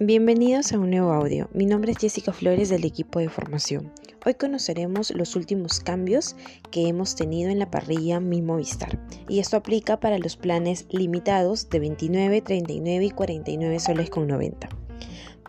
Bienvenidos a un nuevo audio. Mi nombre es Jessica Flores del equipo de formación. Hoy conoceremos los últimos cambios que hemos tenido en la parrilla Mi Movistar. Y esto aplica para los planes limitados de 29, 39 y 49 soles con 90.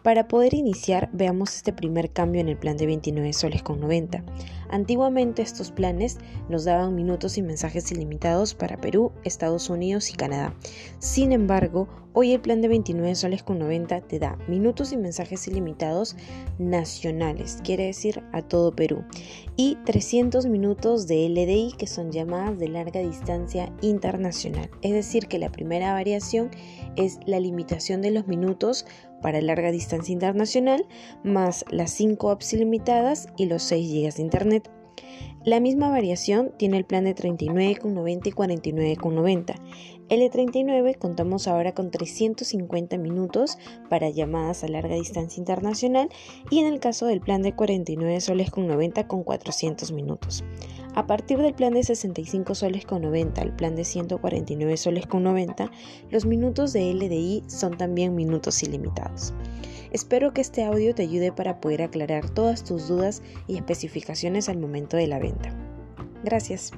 Para poder iniciar, veamos este primer cambio en el plan de 29 soles con 90. Antiguamente estos planes nos daban minutos y mensajes ilimitados para Perú, Estados Unidos y Canadá. Sin embargo, hoy el plan de 29 soles con 90 te da minutos y mensajes ilimitados nacionales, quiere decir a todo Perú, y 300 minutos de LDI que son llamadas de larga distancia internacional. Es decir, que la primera variación es la limitación de los minutos para larga distancia internacional, más las 5 apps ilimitadas y los 6 GB de Internet. La misma variación tiene el plan de 39,90 y 49,90. El de 39 contamos ahora con 350 minutos para llamadas a larga distancia internacional y en el caso del plan de 49 soles con 90 con 400 minutos. A partir del plan de 65 soles con 90 al plan de 149 soles con 90, los minutos de LDI son también minutos ilimitados. Espero que este audio te ayude para poder aclarar todas tus dudas y especificaciones al momento de la venta. Gracias.